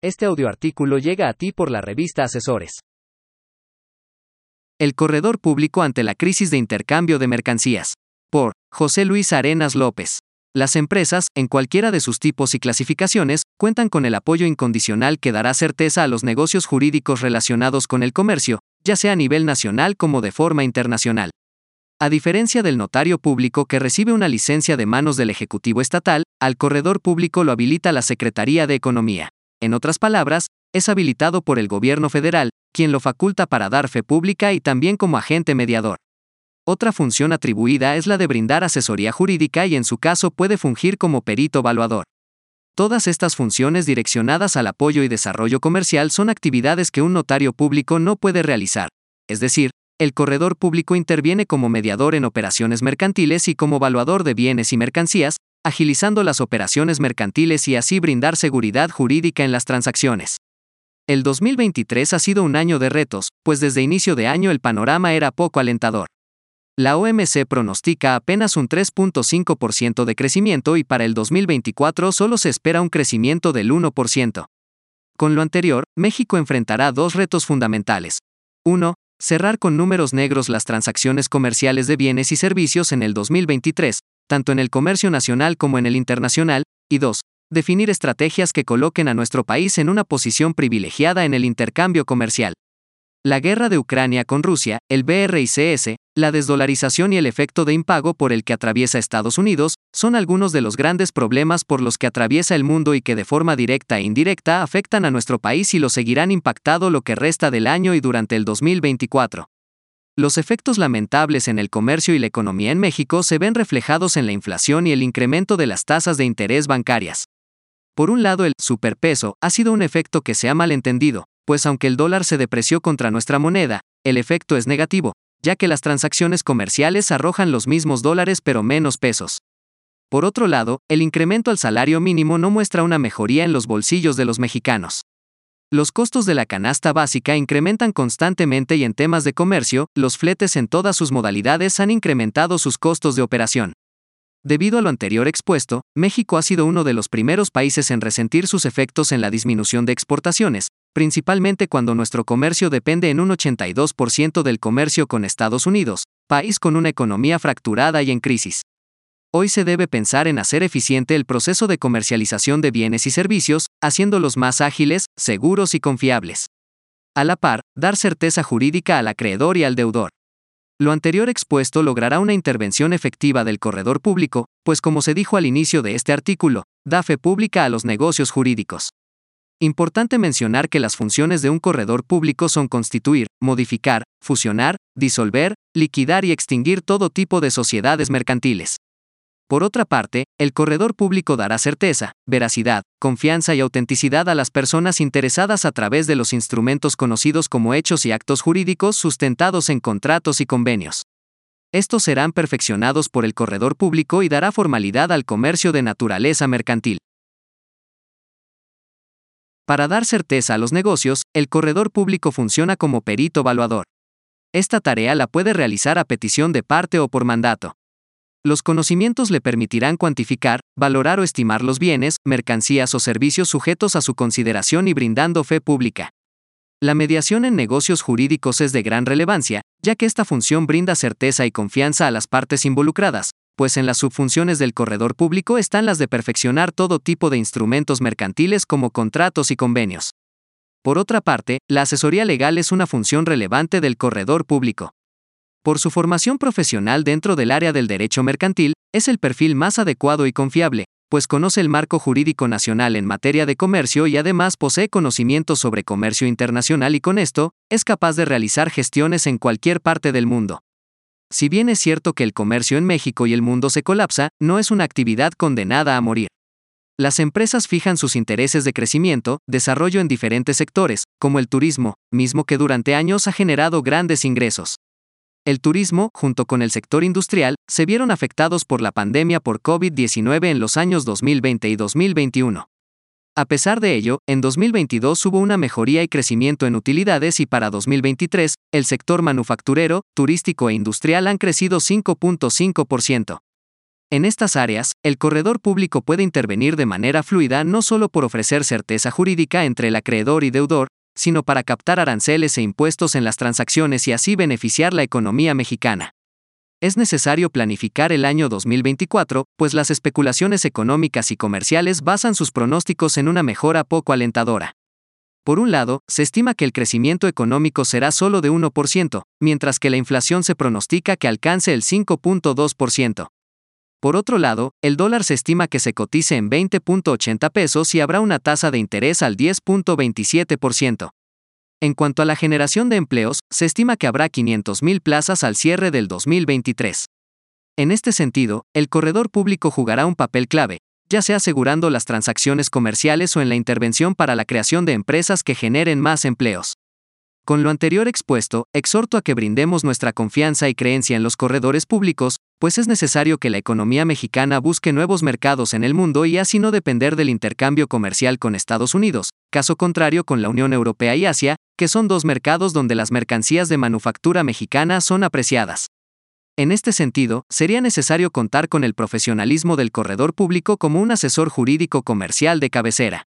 Este audioartículo llega a ti por la revista Asesores. El corredor público ante la crisis de intercambio de mercancías. Por José Luis Arenas López. Las empresas, en cualquiera de sus tipos y clasificaciones, cuentan con el apoyo incondicional que dará certeza a los negocios jurídicos relacionados con el comercio, ya sea a nivel nacional como de forma internacional. A diferencia del notario público que recibe una licencia de manos del Ejecutivo Estatal, al corredor público lo habilita la Secretaría de Economía. En otras palabras, es habilitado por el gobierno federal, quien lo faculta para dar fe pública y también como agente mediador. Otra función atribuida es la de brindar asesoría jurídica y en su caso puede fungir como perito evaluador. Todas estas funciones direccionadas al apoyo y desarrollo comercial son actividades que un notario público no puede realizar. Es decir, el corredor público interviene como mediador en operaciones mercantiles y como evaluador de bienes y mercancías, agilizando las operaciones mercantiles y así brindar seguridad jurídica en las transacciones. El 2023 ha sido un año de retos, pues desde inicio de año el panorama era poco alentador. La OMC pronostica apenas un 3.5% de crecimiento y para el 2024 solo se espera un crecimiento del 1%. Con lo anterior, México enfrentará dos retos fundamentales. 1. Cerrar con números negros las transacciones comerciales de bienes y servicios en el 2023, tanto en el comercio nacional como en el internacional, y 2. Definir estrategias que coloquen a nuestro país en una posición privilegiada en el intercambio comercial. La guerra de Ucrania con Rusia, el BRICS, la desdolarización y el efecto de impago por el que atraviesa Estados Unidos, son algunos de los grandes problemas por los que atraviesa el mundo y que de forma directa e indirecta afectan a nuestro país y lo seguirán impactado lo que resta del año y durante el 2024. Los efectos lamentables en el comercio y la economía en México se ven reflejados en la inflación y el incremento de las tasas de interés bancarias. Por un lado, el superpeso ha sido un efecto que se ha malentendido, pues aunque el dólar se depreció contra nuestra moneda, el efecto es negativo, ya que las transacciones comerciales arrojan los mismos dólares pero menos pesos. Por otro lado, el incremento al salario mínimo no muestra una mejoría en los bolsillos de los mexicanos. Los costos de la canasta básica incrementan constantemente y en temas de comercio, los fletes en todas sus modalidades han incrementado sus costos de operación. Debido a lo anterior expuesto, México ha sido uno de los primeros países en resentir sus efectos en la disminución de exportaciones, principalmente cuando nuestro comercio depende en un 82% del comercio con Estados Unidos, país con una economía fracturada y en crisis. Hoy se debe pensar en hacer eficiente el proceso de comercialización de bienes y servicios, haciéndolos más ágiles, seguros y confiables. A la par, dar certeza jurídica al acreedor y al deudor. Lo anterior expuesto logrará una intervención efectiva del corredor público, pues como se dijo al inicio de este artículo, da fe pública a los negocios jurídicos. Importante mencionar que las funciones de un corredor público son constituir, modificar, fusionar, disolver, liquidar y extinguir todo tipo de sociedades mercantiles. Por otra parte, el corredor público dará certeza, veracidad, confianza y autenticidad a las personas interesadas a través de los instrumentos conocidos como hechos y actos jurídicos sustentados en contratos y convenios. Estos serán perfeccionados por el corredor público y dará formalidad al comercio de naturaleza mercantil. Para dar certeza a los negocios, el corredor público funciona como perito evaluador. Esta tarea la puede realizar a petición de parte o por mandato. Los conocimientos le permitirán cuantificar, valorar o estimar los bienes, mercancías o servicios sujetos a su consideración y brindando fe pública. La mediación en negocios jurídicos es de gran relevancia, ya que esta función brinda certeza y confianza a las partes involucradas, pues en las subfunciones del corredor público están las de perfeccionar todo tipo de instrumentos mercantiles como contratos y convenios. Por otra parte, la asesoría legal es una función relevante del corredor público. Por su formación profesional dentro del área del derecho mercantil, es el perfil más adecuado y confiable, pues conoce el marco jurídico nacional en materia de comercio y además posee conocimientos sobre comercio internacional y con esto, es capaz de realizar gestiones en cualquier parte del mundo. Si bien es cierto que el comercio en México y el mundo se colapsa, no es una actividad condenada a morir. Las empresas fijan sus intereses de crecimiento, desarrollo en diferentes sectores, como el turismo, mismo que durante años ha generado grandes ingresos el turismo, junto con el sector industrial, se vieron afectados por la pandemia por COVID-19 en los años 2020 y 2021. A pesar de ello, en 2022 hubo una mejoría y crecimiento en utilidades y para 2023, el sector manufacturero, turístico e industrial han crecido 5.5%. En estas áreas, el corredor público puede intervenir de manera fluida no solo por ofrecer certeza jurídica entre el acreedor y deudor, sino para captar aranceles e impuestos en las transacciones y así beneficiar la economía mexicana. Es necesario planificar el año 2024, pues las especulaciones económicas y comerciales basan sus pronósticos en una mejora poco alentadora. Por un lado, se estima que el crecimiento económico será solo de 1%, mientras que la inflación se pronostica que alcance el 5.2%. Por otro lado, el dólar se estima que se cotice en 20.80 pesos y habrá una tasa de interés al 10.27%. En cuanto a la generación de empleos, se estima que habrá 500.000 plazas al cierre del 2023. En este sentido, el corredor público jugará un papel clave, ya sea asegurando las transacciones comerciales o en la intervención para la creación de empresas que generen más empleos. Con lo anterior expuesto, exhorto a que brindemos nuestra confianza y creencia en los corredores públicos, pues es necesario que la economía mexicana busque nuevos mercados en el mundo y así no depender del intercambio comercial con Estados Unidos, caso contrario con la Unión Europea y Asia, que son dos mercados donde las mercancías de manufactura mexicana son apreciadas. En este sentido, sería necesario contar con el profesionalismo del corredor público como un asesor jurídico comercial de cabecera.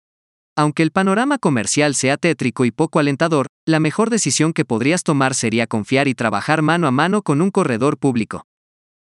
Aunque el panorama comercial sea tétrico y poco alentador, la mejor decisión que podrías tomar sería confiar y trabajar mano a mano con un corredor público.